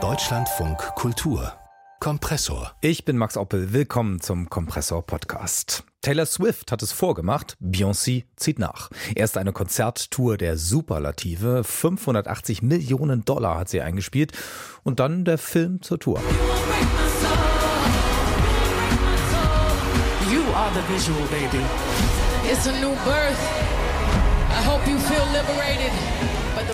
Deutschlandfunk Kultur Kompressor. Ich bin Max Oppel. Willkommen zum Kompressor Podcast. Taylor Swift hat es vorgemacht, Beyoncé zieht nach. Erst eine Konzerttour der Superlative, 580 Millionen Dollar hat sie eingespielt und dann der Film zur Tour. You are the visual baby. It's a new birth. I hope you feel liberated.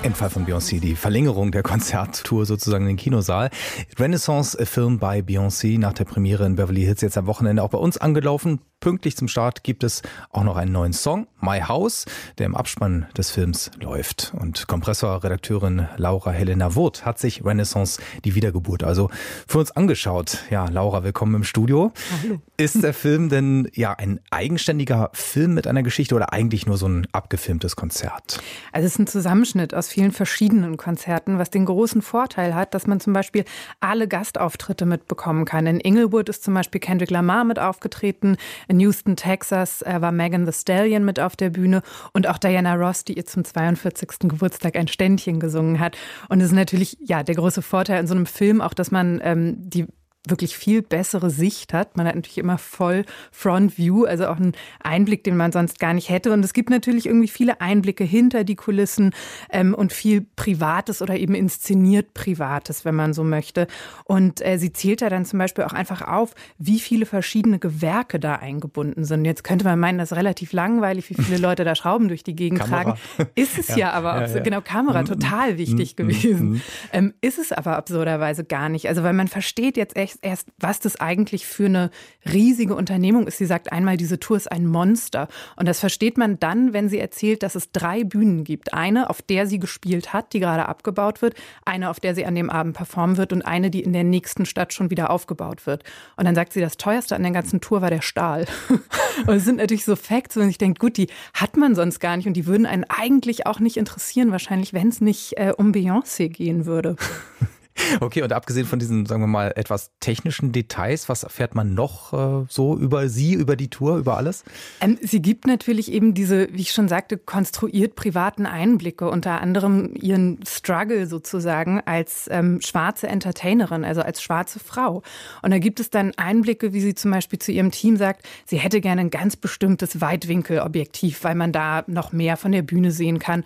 Im Fall von Beyoncé die Verlängerung der Konzerttour sozusagen in den Kinosaal. Renaissance-Film bei Beyoncé nach der Premiere in Beverly Hills jetzt am Wochenende auch bei uns angelaufen. Pünktlich zum Start gibt es auch noch einen neuen Song, My House, der im Abspann des Films läuft. Und Kompressor-Redakteurin Laura Helena Wurth hat sich Renaissance, die Wiedergeburt, also für uns angeschaut. Ja, Laura, willkommen im Studio. Hallo. Ist der Film denn ja ein eigenständiger Film mit einer Geschichte oder eigentlich nur so ein abgefilmtes Konzert? Also es ist ein Zusammenschnitt aus vielen verschiedenen Konzerten, was den großen Vorteil hat, dass man zum Beispiel alle Gastauftritte mitbekommen kann. In Inglewood ist zum Beispiel Kendrick Lamar mit aufgetreten. In Houston, Texas äh, war Megan the Stallion mit auf der Bühne und auch Diana Ross, die ihr zum 42. Geburtstag ein Ständchen gesungen hat. Und es ist natürlich ja der große Vorteil in so einem Film auch, dass man ähm, die wirklich viel bessere Sicht hat. Man hat natürlich immer voll Front View, also auch einen Einblick, den man sonst gar nicht hätte. Und es gibt natürlich irgendwie viele Einblicke hinter die Kulissen ähm, und viel Privates oder eben inszeniert Privates, wenn man so möchte. Und äh, sie zählt da dann zum Beispiel auch einfach auf, wie viele verschiedene Gewerke da eingebunden sind. Jetzt könnte man meinen, das ist relativ langweilig, wie viele Leute da Schrauben durch die Gegend Kamera. tragen. Ist es ja, ja aber ja, ja. genau Kamera mhm. total wichtig mhm. gewesen. Mhm. Ähm, ist es aber absurderweise gar nicht. Also weil man versteht jetzt echt erst, was das eigentlich für eine riesige Unternehmung ist. Sie sagt einmal, diese Tour ist ein Monster. Und das versteht man dann, wenn sie erzählt, dass es drei Bühnen gibt. Eine, auf der sie gespielt hat, die gerade abgebaut wird, eine, auf der sie an dem Abend performen wird und eine, die in der nächsten Stadt schon wieder aufgebaut wird. Und dann sagt sie, das teuerste an der ganzen Tour war der Stahl. und es sind natürlich so Facts, wenn ich denke, gut, die hat man sonst gar nicht und die würden einen eigentlich auch nicht interessieren, wahrscheinlich, wenn es nicht äh, um Beyoncé gehen würde. Okay, und abgesehen von diesen, sagen wir mal, etwas technischen Details, was erfährt man noch äh, so über sie, über die Tour, über alles? Ähm, sie gibt natürlich eben diese, wie ich schon sagte, konstruiert privaten Einblicke, unter anderem ihren Struggle sozusagen als ähm, schwarze Entertainerin, also als schwarze Frau. Und da gibt es dann Einblicke, wie sie zum Beispiel zu ihrem Team sagt, sie hätte gerne ein ganz bestimmtes Weitwinkelobjektiv, weil man da noch mehr von der Bühne sehen kann.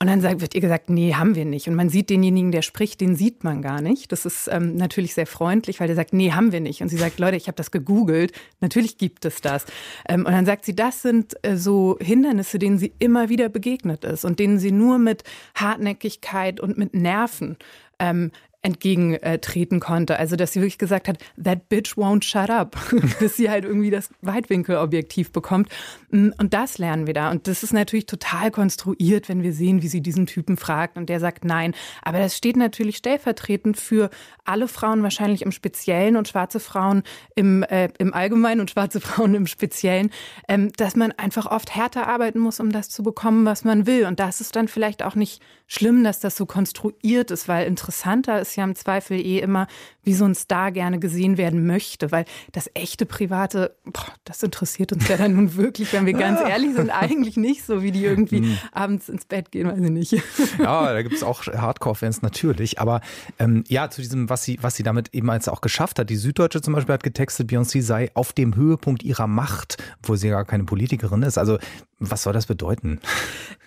Und dann wird ihr gesagt, nee, haben wir nicht. Und man sieht denjenigen, der spricht, den sieht man gar nicht. Das ist ähm, natürlich sehr freundlich, weil der sagt, nee, haben wir nicht. Und sie sagt, Leute, ich habe das gegoogelt. Natürlich gibt es das. Ähm, und dann sagt sie, das sind äh, so Hindernisse, denen sie immer wieder begegnet ist und denen sie nur mit Hartnäckigkeit und mit Nerven ähm, entgegentreten konnte. Also, dass sie wirklich gesagt hat, that bitch won't shut up, bis sie halt irgendwie das Weitwinkelobjektiv bekommt. Mm, und das lernen wir da. Und das ist natürlich total konstruiert, wenn wir sehen, wie sie diesen Typen fragt und der sagt nein. Aber das steht natürlich stellvertretend für alle Frauen wahrscheinlich im Speziellen und schwarze Frauen im, äh, im Allgemeinen und schwarze Frauen im Speziellen, ähm, dass man einfach oft härter arbeiten muss, um das zu bekommen, was man will. Und das ist dann vielleicht auch nicht schlimm, dass das so konstruiert ist, weil interessanter ist ja im Zweifel eh immer, wie so ein Star gerne gesehen werden möchte, weil das echte Private, boah, das interessiert uns ja dann nun wirklich, wenn wir ganz ehrlich sind, eigentlich nicht so, wie die irgendwie mhm. abends ins Bett gehen, weiß ich nicht. Ja, da gibt es auch Hardcore-Fans natürlich, aber ähm, ja, zu diesem, was sie, was sie damit eben als auch geschafft hat. Die Süddeutsche zum Beispiel hat getextet, Beyoncé sei auf dem Höhepunkt ihrer Macht, obwohl sie gar keine Politikerin ist. Also was soll das bedeuten?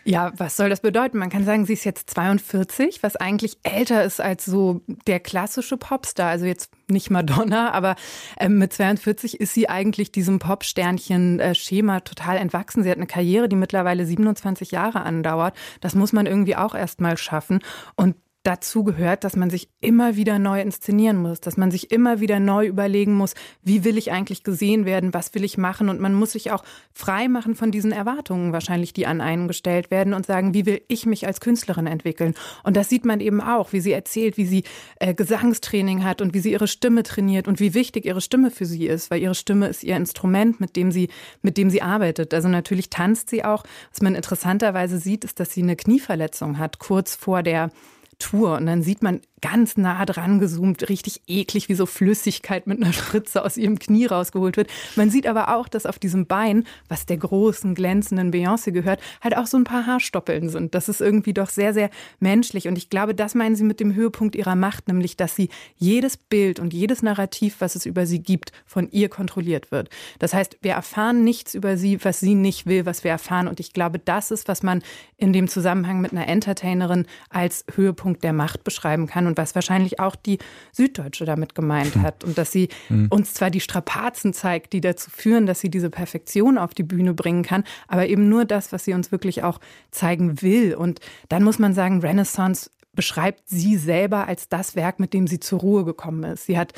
Ja, was soll das bedeuten? Man kann sagen, sie ist jetzt 42, was eigentlich älter ist als so der klassische Popstar. Also jetzt nicht Madonna, aber äh, mit 42 ist sie eigentlich diesem Pop-Sternchen-Schema total entwachsen. Sie hat eine Karriere, die mittlerweile 27 Jahre andauert. Das muss man irgendwie auch erst mal schaffen. Und dazu gehört, dass man sich immer wieder neu inszenieren muss, dass man sich immer wieder neu überlegen muss, wie will ich eigentlich gesehen werden, was will ich machen und man muss sich auch frei machen von diesen Erwartungen wahrscheinlich, die an einen gestellt werden und sagen, wie will ich mich als Künstlerin entwickeln. Und das sieht man eben auch, wie sie erzählt, wie sie äh, Gesangstraining hat und wie sie ihre Stimme trainiert und wie wichtig ihre Stimme für sie ist, weil ihre Stimme ist ihr Instrument, mit dem sie, mit dem sie arbeitet. Also natürlich tanzt sie auch. Was man interessanterweise sieht, ist, dass sie eine Knieverletzung hat, kurz vor der Tour. Und dann sieht man ganz nah dran gezoomt, richtig eklig, wie so Flüssigkeit mit einer Spritze aus ihrem Knie rausgeholt wird. Man sieht aber auch, dass auf diesem Bein, was der großen, glänzenden Beyoncé gehört, halt auch so ein paar Haarstoppeln sind. Das ist irgendwie doch sehr, sehr menschlich. Und ich glaube, das meinen sie mit dem Höhepunkt ihrer Macht, nämlich, dass sie jedes Bild und jedes Narrativ, was es über sie gibt, von ihr kontrolliert wird. Das heißt, wir erfahren nichts über sie, was sie nicht will, was wir erfahren. Und ich glaube, das ist, was man in dem Zusammenhang mit einer Entertainerin als Höhepunkt der Macht beschreiben kann und was wahrscheinlich auch die Süddeutsche damit gemeint hm. hat. Und dass sie hm. uns zwar die Strapazen zeigt, die dazu führen, dass sie diese Perfektion auf die Bühne bringen kann, aber eben nur das, was sie uns wirklich auch zeigen will. Und dann muss man sagen, Renaissance beschreibt sie selber als das Werk, mit dem sie zur Ruhe gekommen ist. Sie hat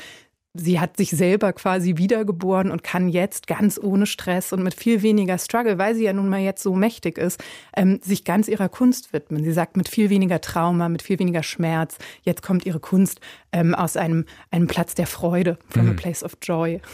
Sie hat sich selber quasi wiedergeboren und kann jetzt ganz ohne Stress und mit viel weniger Struggle, weil sie ja nun mal jetzt so mächtig ist, ähm, sich ganz ihrer Kunst widmen. Sie sagt, mit viel weniger Trauma, mit viel weniger Schmerz, jetzt kommt ihre Kunst ähm, aus einem, einem Platz der Freude, from mhm. a place of joy.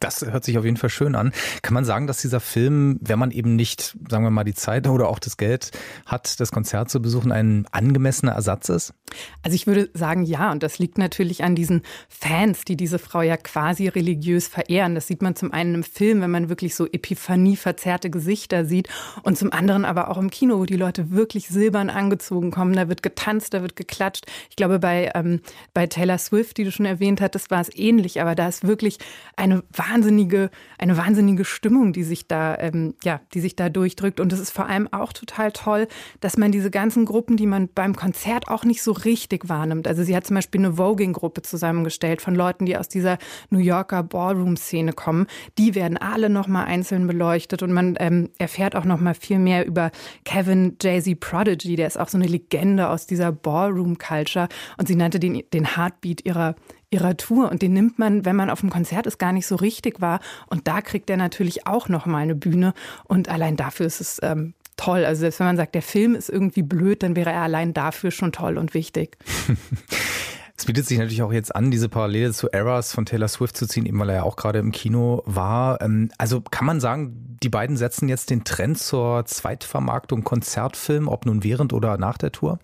Das hört sich auf jeden Fall schön an. Kann man sagen, dass dieser Film, wenn man eben nicht, sagen wir mal, die Zeit oder auch das Geld hat, das Konzert zu besuchen, ein angemessener Ersatz ist? Also ich würde sagen, ja. Und das liegt natürlich an diesen Fans, die diese Frau ja quasi religiös verehren. Das sieht man zum einen im Film, wenn man wirklich so Epiphanie verzerrte Gesichter sieht. Und zum anderen aber auch im Kino, wo die Leute wirklich silbern angezogen kommen. Da wird getanzt, da wird geklatscht. Ich glaube, bei, ähm, bei Taylor Swift, die du schon erwähnt hattest, war es ähnlich, aber da ist wirklich eine wahnsinnige, eine wahnsinnige Stimmung, die sich da, ähm, ja, die sich da durchdrückt. Und es ist vor allem auch total toll, dass man diese ganzen Gruppen, die man beim Konzert auch nicht so richtig wahrnimmt. Also sie hat zum Beispiel eine Voging-Gruppe zusammengestellt von Leuten, die aus dieser New Yorker Ballroom-Szene kommen. Die werden alle nochmal einzeln beleuchtet und man ähm, erfährt auch nochmal viel mehr über Kevin Jay-Z Prodigy, der ist auch so eine Legende aus dieser Ballroom-Culture und sie nannte den, den Heartbeat ihrer ihrer Tour und den nimmt man, wenn man auf dem Konzert ist, gar nicht so richtig wahr und da kriegt er natürlich auch noch mal eine Bühne und allein dafür ist es ähm, toll. Also selbst wenn man sagt, der Film ist irgendwie blöd, dann wäre er allein dafür schon toll und wichtig. Es bietet sich natürlich auch jetzt an, diese Parallele zu Eras von Taylor Swift zu ziehen, eben weil er ja auch gerade im Kino war. Ähm, also kann man sagen, die beiden setzen jetzt den Trend zur Zweitvermarktung Konzertfilm, ob nun während oder nach der Tour?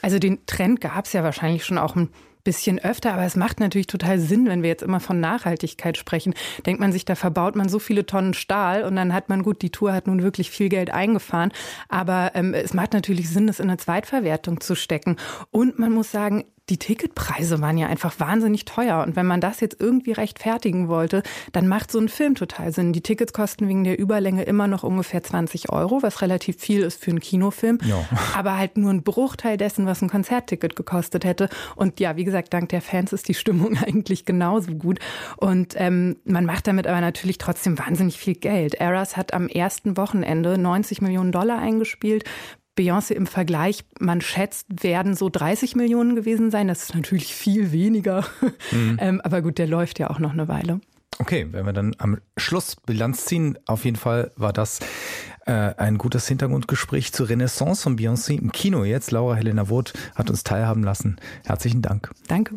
Also den Trend gab es ja wahrscheinlich schon auch ein bisschen öfter, aber es macht natürlich total Sinn, wenn wir jetzt immer von Nachhaltigkeit sprechen. Denkt man sich, da verbaut man so viele Tonnen Stahl und dann hat man gut, die Tour hat nun wirklich viel Geld eingefahren, aber ähm, es macht natürlich Sinn, das in eine Zweitverwertung zu stecken. Und man muss sagen, die Ticketpreise waren ja einfach wahnsinnig teuer. Und wenn man das jetzt irgendwie rechtfertigen wollte, dann macht so ein Film total Sinn. Die Tickets kosten wegen der Überlänge immer noch ungefähr 20 Euro, was relativ viel ist für einen Kinofilm. Ja. Aber halt nur ein Bruchteil dessen, was ein Konzertticket gekostet hätte. Und ja, wie gesagt, dank der Fans ist die Stimmung eigentlich genauso gut. Und ähm, man macht damit aber natürlich trotzdem wahnsinnig viel Geld. Eras hat am ersten Wochenende 90 Millionen Dollar eingespielt, Beyoncé im Vergleich, man schätzt, werden so 30 Millionen gewesen sein. Das ist natürlich viel weniger. Mhm. ähm, aber gut, der läuft ja auch noch eine Weile. Okay, wenn wir dann am Schluss Bilanz ziehen, auf jeden Fall war das äh, ein gutes Hintergrundgespräch zur Renaissance von Beyoncé im Kino jetzt. Laura Helena Woth hat uns teilhaben lassen. Herzlichen Dank. Danke.